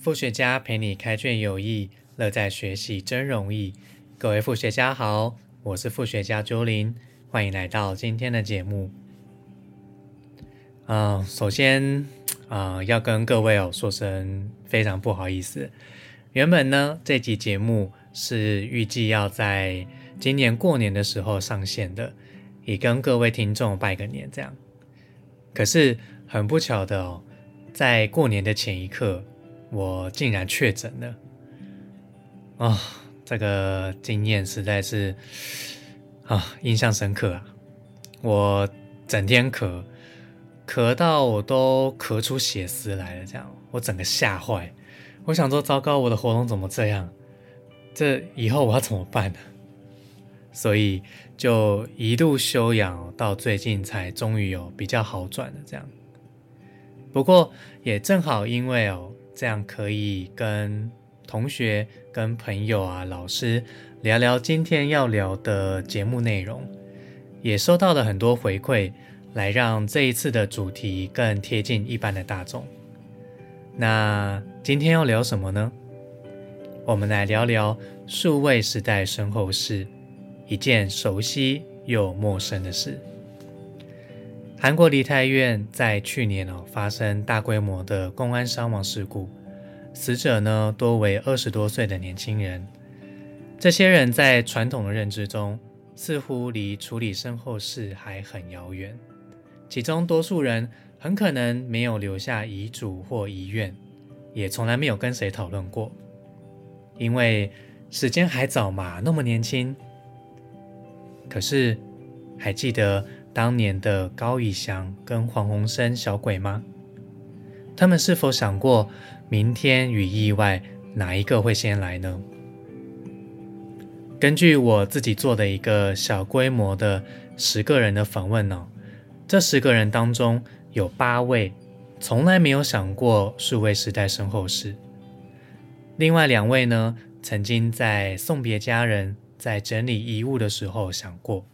副学家陪你开卷有益，乐在学习真容易。各位副学家好，我是副学家周林，欢迎来到今天的节目。嗯，首先啊，要跟各位哦说声非常不好意思。原本呢，这集节目是预计要在今年过年的时候上线的，以跟各位听众拜个年这样。可是很不巧的哦，在过年的前一刻。我竟然确诊了啊！这个经验实在是啊，印象深刻啊！我整天咳，咳到我都咳出血丝来了，这样我整个吓坏。我想说，糟糕，我的喉咙怎么这样？这以后我要怎么办呢？所以就一路休养，到最近才终于有比较好转的这样。不过也正好因为哦。这样可以跟同学、跟朋友啊、老师聊聊今天要聊的节目内容，也收到了很多回馈，来让这一次的主题更贴近一般的大众。那今天要聊什么呢？我们来聊聊数位时代身后事，一件熟悉又陌生的事。韩国梨泰院在去年哦发生大规模的公安伤亡事故，死者呢多为二十多岁的年轻人。这些人在传统的认知中，似乎离处理身后事还很遥远。其中多数人很可能没有留下遗嘱或遗愿，也从来没有跟谁讨论过，因为时间还早嘛，那么年轻。可是还记得。当年的高以翔跟黄鸿升小鬼吗？他们是否想过明天与意外哪一个会先来呢？根据我自己做的一个小规模的十个人的访问呢，这十个人当中有八位从来没有想过数位时代身后事，另外两位呢，曾经在送别家人、在整理遗物的时候想过，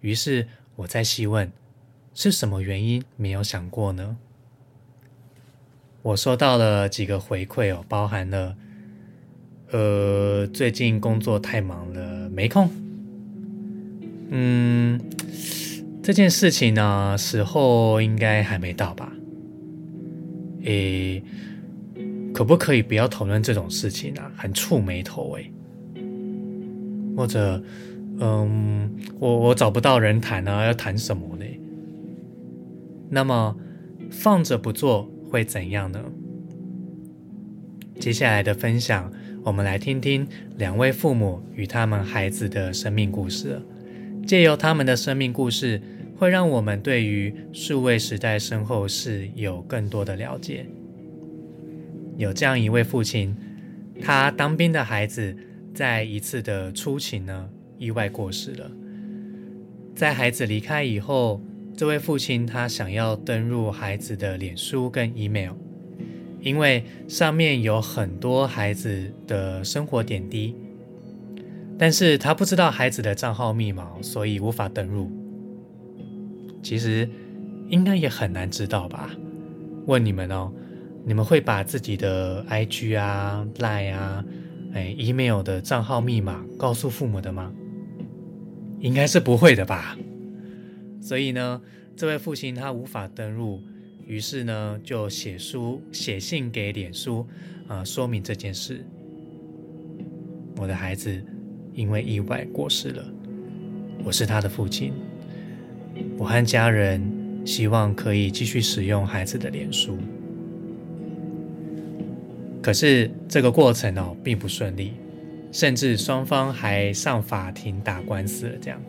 于是。我再细问，是什么原因没有想过呢？我收到了几个回馈哦，包含了，呃，最近工作太忙了，没空。嗯，这件事情呢，时候应该还没到吧？诶，可不可以不要讨论这种事情啊？很触眉头诶，或者。嗯，我我找不到人谈啊，要谈什么呢？那么放着不做会怎样呢？接下来的分享，我们来听听两位父母与他们孩子的生命故事。借由他们的生命故事，会让我们对于数位时代身后事有更多的了解。有这样一位父亲，他当兵的孩子在一次的出勤呢。意外过世了。在孩子离开以后，这位父亲他想要登入孩子的脸书跟 email，因为上面有很多孩子的生活点滴，但是他不知道孩子的账号密码，所以无法登入。其实应该也很难知道吧？问你们哦，你们会把自己的 IG 啊、Line 啊、哎 email 的账号密码告诉父母的吗？应该是不会的吧，所以呢，这位父亲他无法登录，于是呢就写书写信给脸书啊，说明这件事。我的孩子因为意外过世了，我是他的父亲，我和家人希望可以继续使用孩子的脸书，可是这个过程哦并不顺利。甚至双方还上法庭打官司了。这样，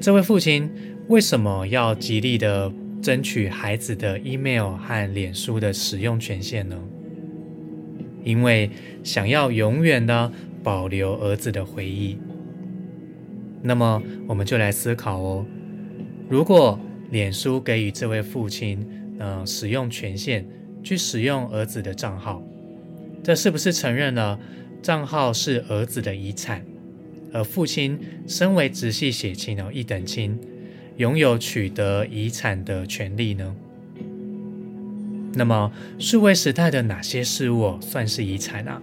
这位父亲为什么要极力的争取孩子的 email 和脸书的使用权限呢？因为想要永远的保留儿子的回忆。那么，我们就来思考哦：如果脸书给予这位父亲呃使用权限，去使用儿子的账号，这是不是承认了？账号是儿子的遗产，而父亲身为直系血亲哦一等亲，拥有取得遗产的权利呢？那么数位时代的哪些事物算是遗产啊？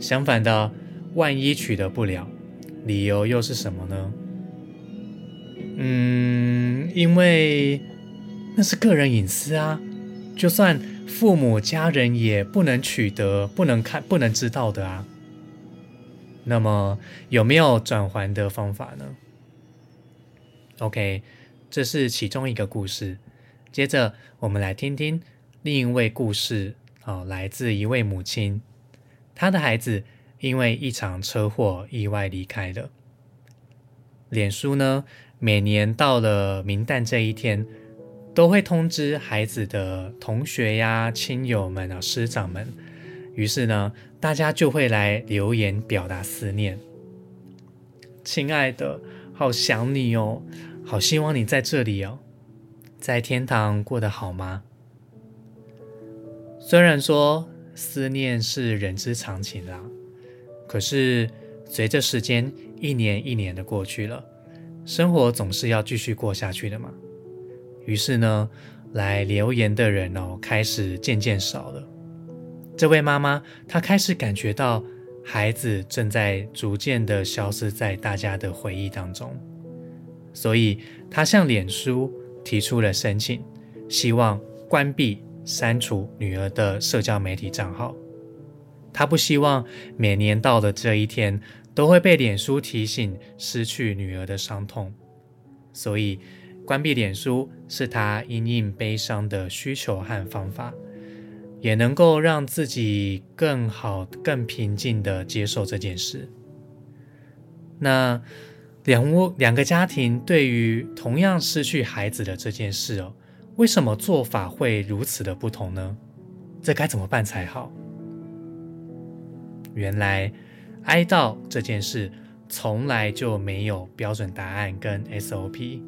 相反的，万一取得不了，理由又是什么呢？嗯，因为那是个人隐私啊，就算父母家人也不能取得、不能看、不能知道的啊。那么有没有转还的方法呢？OK，这是其中一个故事。接着我们来听听另一位故事啊，来自一位母亲，她的孩子因为一场车祸意外离开了。脸书呢，每年到了明旦这一天，都会通知孩子的同学呀、亲友们啊、师长们。于是呢，大家就会来留言表达思念。亲爱的，好想你哦，好希望你在这里哦，在天堂过得好吗？虽然说思念是人之常情啦，可是随着时间一年一年的过去了，生活总是要继续过下去的嘛。于是呢，来留言的人哦，开始渐渐少了。这位妈妈，她开始感觉到孩子正在逐渐的消失在大家的回忆当中，所以她向脸书提出了申请，希望关闭、删除女儿的社交媒体账号。她不希望每年到的这一天都会被脸书提醒失去女儿的伤痛，所以关闭脸书是她因应悲伤的需求和方法。也能够让自己更好、更平静的接受这件事。那两屋两个家庭对于同样失去孩子的这件事哦，为什么做法会如此的不同呢？这该怎么办才好？原来哀悼这件事从来就没有标准答案跟 SOP，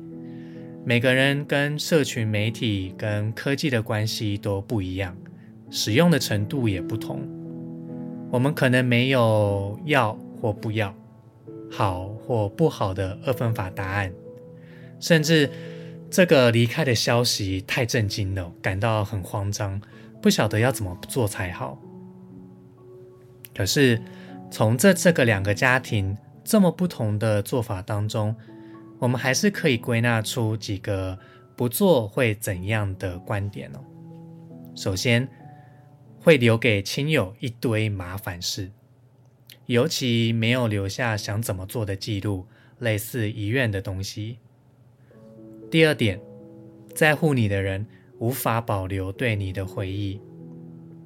每个人跟社群媒体跟科技的关系都不一样。使用的程度也不同，我们可能没有要或不要、好或不好的二分法答案，甚至这个离开的消息太震惊了，感到很慌张，不晓得要怎么做才好。可是从这这个两个家庭这么不同的做法当中，我们还是可以归纳出几个不做会怎样的观点哦。首先。会留给亲友一堆麻烦事，尤其没有留下想怎么做的记录，类似遗愿的东西。第二点，在乎你的人无法保留对你的回忆，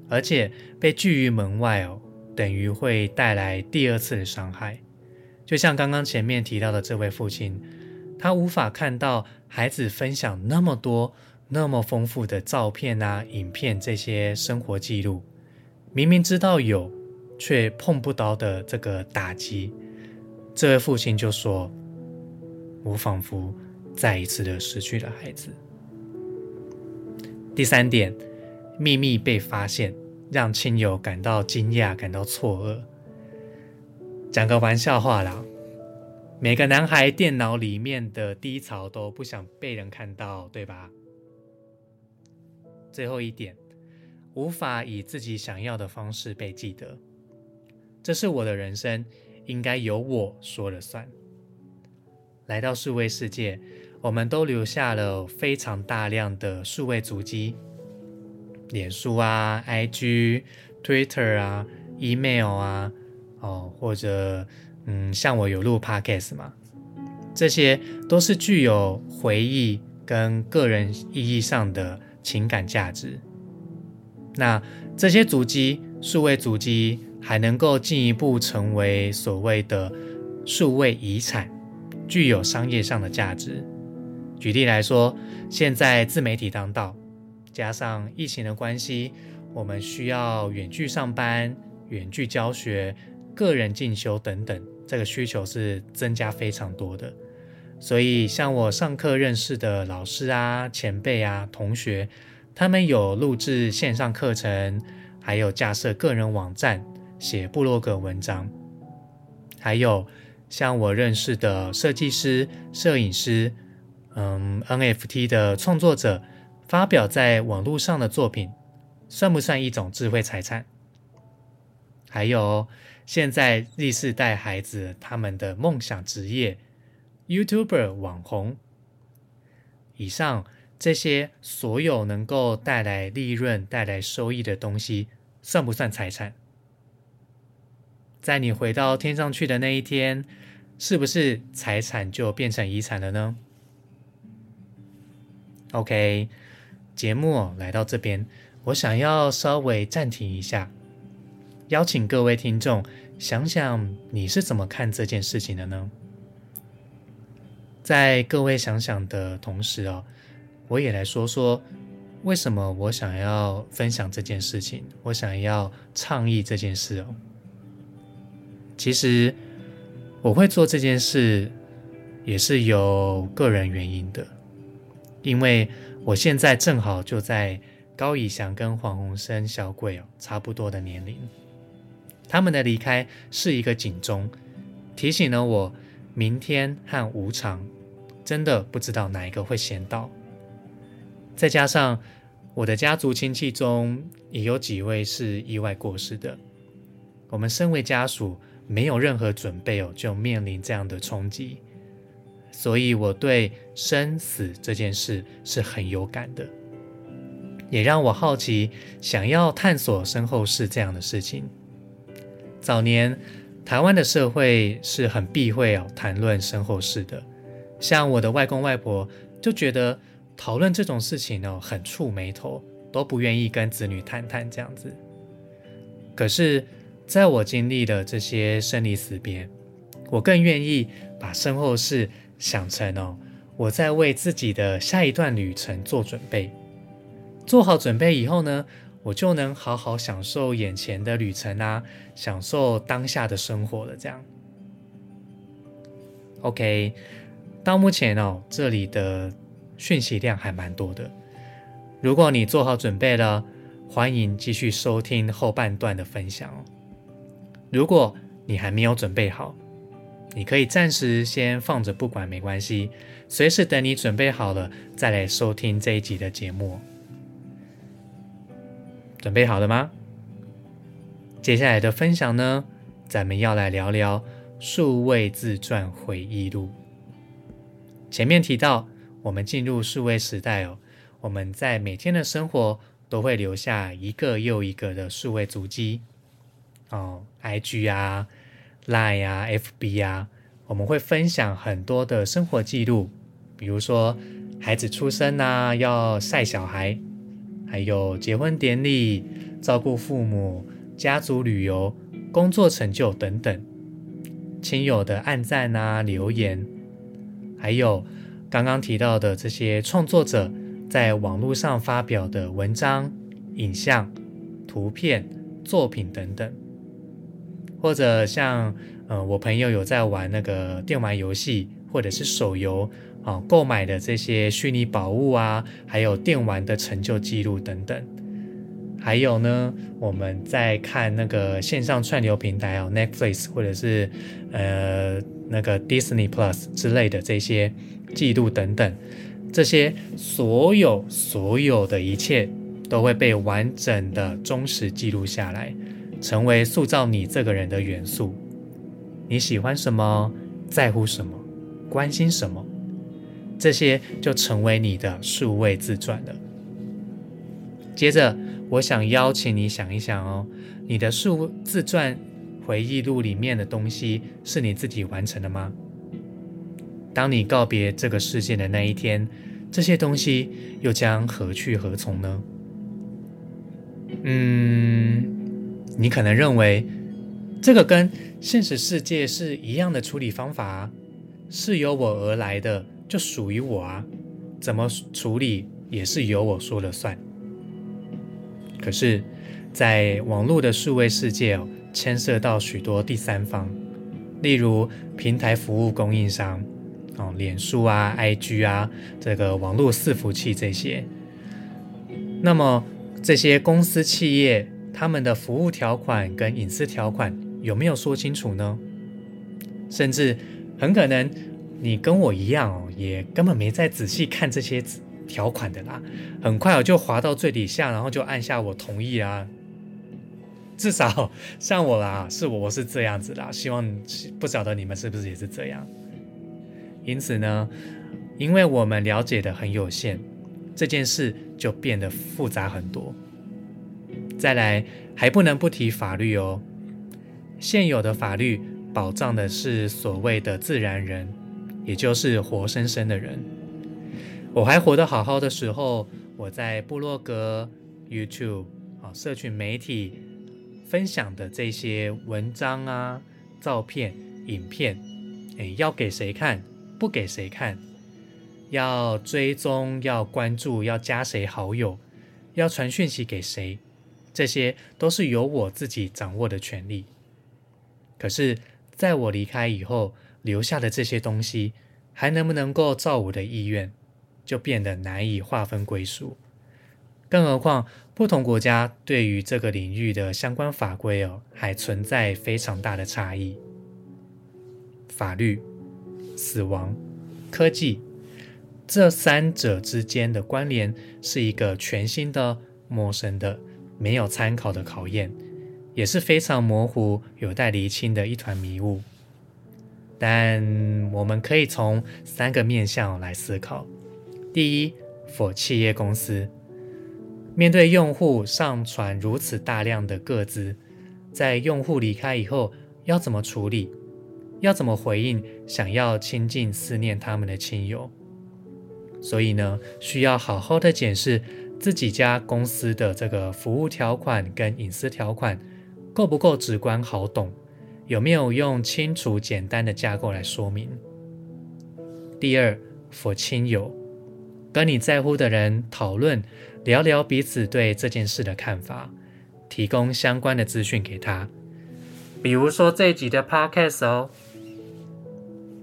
而且被拒于门外哦，等于会带来第二次的伤害。就像刚刚前面提到的这位父亲，他无法看到孩子分享那么多。那么丰富的照片啊、影片这些生活记录，明明知道有，却碰不到的这个打击，这位父亲就说：“我仿佛再一次的失去了孩子。”第三点，秘密被发现，让亲友感到惊讶、感到错愕。讲个玩笑话啦，每个男孩电脑里面的低潮都不想被人看到，对吧？最后一点，无法以自己想要的方式被记得。这是我的人生，应该由我说了算。来到数位世界，我们都留下了非常大量的数位足迹，脸书啊、IG、Twitter 啊、Email 啊，哦，或者嗯，像我有录 Podcast 嘛，这些都是具有回忆跟个人意义上的。情感价值，那这些主机，数位主机还能够进一步成为所谓的数位遗产，具有商业上的价值。举例来说，现在自媒体当道，加上疫情的关系，我们需要远距上班、远距教学、个人进修等等，这个需求是增加非常多的。所以，像我上课认识的老师啊、前辈啊、同学，他们有录制线上课程，还有架设个人网站、写部落格文章，还有像我认识的设计师、摄影师，嗯，NFT 的创作者、发表在网络上的作品，算不算一种智慧财产？还有，现在 Z 世代孩子他们的梦想职业，YouTuber 网红，以上这些所有能够带来利润、带来收益的东西，算不算财产？在你回到天上去的那一天，是不是财产就变成遗产了呢？OK，节目来到这边，我想要稍微暂停一下。邀请各位听众想想，你是怎么看这件事情的呢？在各位想想的同时哦，我也来说说为什么我想要分享这件事情，我想要倡议这件事哦。其实我会做这件事，也是有个人原因的，因为我现在正好就在高以翔跟黄鸿升小鬼哦差不多的年龄。他们的离开是一个警钟，提醒了我明天和无常，真的不知道哪一个会先到。再加上我的家族亲戚中也有几位是意外过世的，我们身为家属没有任何准备哦，就面临这样的冲击，所以我对生死这件事是很有感的，也让我好奇，想要探索身后事这样的事情。早年台湾的社会是很避讳哦谈论身后事的，像我的外公外婆就觉得讨论这种事情哦很触眉头，都不愿意跟子女谈谈这样子。可是，在我经历的这些生离死别，我更愿意把身后事想成哦我在为自己的下一段旅程做准备，做好准备以后呢。我就能好好享受眼前的旅程啊，享受当下的生活了。这样，OK。到目前哦，这里的讯息量还蛮多的。如果你做好准备了，欢迎继续收听后半段的分享哦。如果你还没有准备好，你可以暂时先放着不管，没关系。随时等你准备好了，再来收听这一集的节目。准备好了吗？接下来的分享呢，咱们要来聊聊数位自传回忆录。前面提到，我们进入数位时代哦，我们在每天的生活都会留下一个又一个的数位足迹哦，IG 啊、Line 啊、FB 啊，我们会分享很多的生活记录，比如说孩子出生啊，要晒小孩。还有结婚典礼、照顾父母、家族旅游、工作成就等等，亲友的暗赞啊、留言，还有刚刚提到的这些创作者在网络上发表的文章、影像、图片、作品等等，或者像呃，我朋友有在玩那个电玩游戏或者是手游。啊，购买的这些虚拟宝物啊，还有电玩的成就记录等等，还有呢，我们在看那个线上串流平台哦，Netflix 或者是呃那个 Disney Plus 之类的这些记录等等，这些所有所有的一切都会被完整的忠实记录下来，成为塑造你这个人的元素。你喜欢什么？在乎什么？关心什么？这些就成为你的数位自传了。接着，我想邀请你想一想哦，你的数自传回忆录里面的东西是你自己完成的吗？当你告别这个世界的那一天，这些东西又将何去何从呢？嗯，你可能认为这个跟现实世界是一样的处理方法，是由我而来的。就属于我啊，怎么处理也是由我说了算。可是，在网络的数位世界哦，牵涉到许多第三方，例如平台服务供应商哦，脸书啊、IG 啊，这个网络伺服器这些。那么这些公司企业他们的服务条款跟隐私条款有没有说清楚呢？甚至很可能。你跟我一样哦，也根本没再仔细看这些条款的啦，很快我就滑到最底下，然后就按下我同意啊。至少像我啦，是我我是这样子啦，希望不晓得你们是不是也是这样。因此呢，因为我们了解的很有限，这件事就变得复杂很多。再来，还不能不提法律哦。现有的法律保障的是所谓的自然人，也就是活生生的人。我还活得好好的时候，我在部落格、YouTube 啊、社群媒体分享的这些文章啊、照片、影片，诶，要给谁看，不给谁看，要追踪、要关注、要加谁好友，要传讯息给谁，这些都是由我自己掌握的权利。可是，在我离开以后，留下的这些东西，还能不能够照我的意愿？就变得难以划分归属，更何况不同国家对于这个领域的相关法规哦，还存在非常大的差异。法律、死亡、科技这三者之间的关联，是一个全新的、陌生的、没有参考的考验，也是非常模糊、有待厘清的一团迷雾。但我们可以从三个面向来思考。第一，for 企业公司面对用户上传如此大量的个资，在用户离开以后要怎么处理？要怎么回应想要亲近思念他们的亲友？所以呢，需要好好的检视自己家公司的这个服务条款跟隐私条款够不够直观好懂，有没有用清楚简单的架构来说明？第二，for 亲友。跟你在乎的人讨论，聊聊彼此对这件事的看法，提供相关的资讯给他，比如说这一集的 podcast 哦，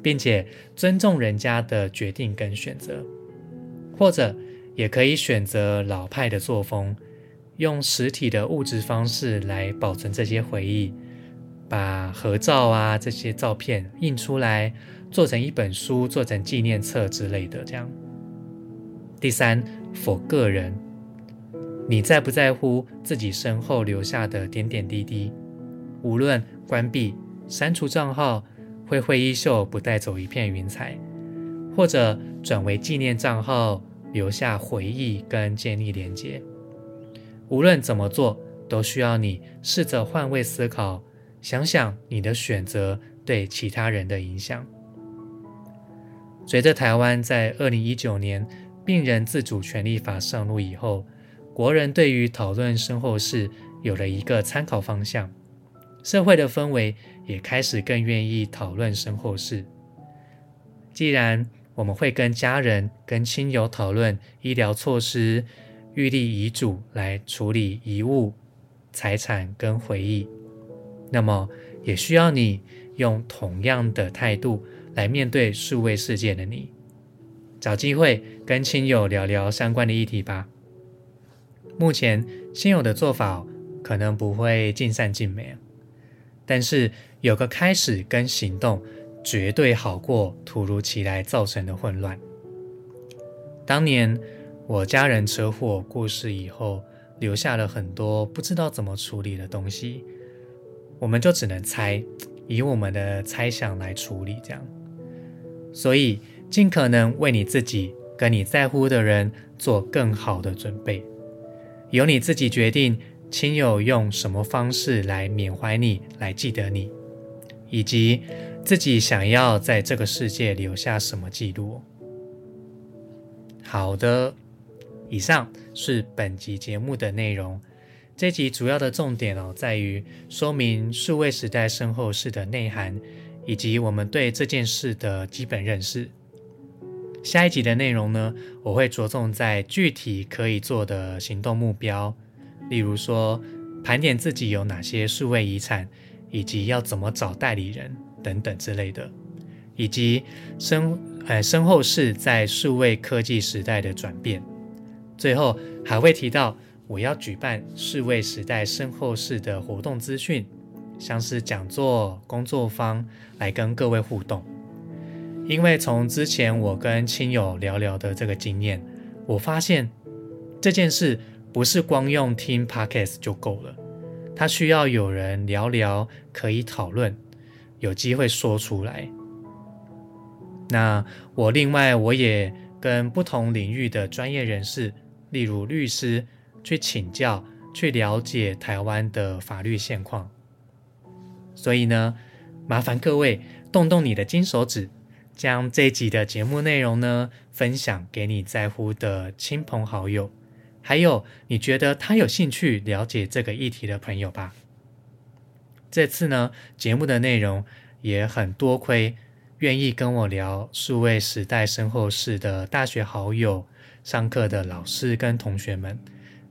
并且尊重人家的决定跟选择，或者也可以选择老派的作风，用实体的物质方式来保存这些回忆，把合照啊这些照片印出来，做成一本书，做成纪念册之类的，这样。第三，否个人，你在不在乎自己身后留下的点点滴滴？无论关闭、删除账号，挥挥衣袖不带走一片云彩，或者转为纪念账号，留下回忆跟建立连接。无论怎么做，都需要你试着换位思考，想想你的选择对其他人的影响。随着台湾在二零一九年。病人自主权利法上路以后，国人对于讨论身后事有了一个参考方向，社会的氛围也开始更愿意讨论身后事。既然我们会跟家人、跟亲友讨论医疗措施、预立遗嘱来处理遗物、财产跟回忆，那么也需要你用同样的态度来面对数位世界的你。找机会跟亲友聊聊相关的议题吧。目前亲友的做法可能不会尽善尽美，但是有个开始跟行动，绝对好过突如其来造成的混乱。当年我家人车祸过世以后，留下了很多不知道怎么处理的东西，我们就只能猜，以我们的猜想来处理，这样。所以。尽可能为你自己跟你在乎的人做更好的准备，由你自己决定亲友用什么方式来缅怀你、来记得你，以及自己想要在这个世界留下什么记录。好的，以上是本集节目的内容。这集主要的重点哦，在于说明数位时代身后事的内涵，以及我们对这件事的基本认识。下一集的内容呢，我会着重在具体可以做的行动目标，例如说盘点自己有哪些数位遗产，以及要怎么找代理人等等之类的，以及身呃身后事在数位科技时代的转变。最后还会提到我要举办数位时代身后事的活动资讯，像是讲座、工作坊，来跟各位互动。因为从之前我跟亲友聊聊的这个经验，我发现这件事不是光用听 podcast 就够了，它需要有人聊聊，可以讨论，有机会说出来。那我另外我也跟不同领域的专业人士，例如律师，去请教，去了解台湾的法律现况。所以呢，麻烦各位动动你的金手指。将这集的节目内容呢，分享给你在乎的亲朋好友，还有你觉得他有兴趣了解这个议题的朋友吧。这次呢，节目的内容也很多亏愿意跟我聊数位时代身后事的大学好友、上课的老师跟同学们，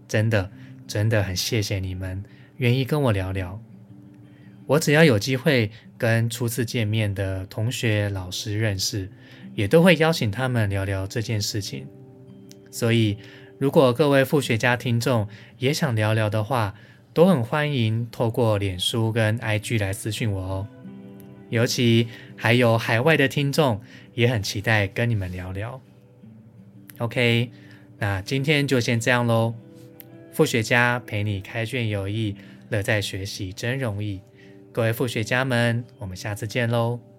真的真的很谢谢你们愿意跟我聊聊。我只要有机会跟初次见面的同学、老师认识，也都会邀请他们聊聊这件事情。所以，如果各位副学家听众也想聊聊的话，都很欢迎透过脸书跟 IG 来私讯我哦。尤其还有海外的听众，也很期待跟你们聊聊。OK，那今天就先这样喽。副学家陪你开卷有益，乐在学习真容易。各位副学家们，我们下次见喽。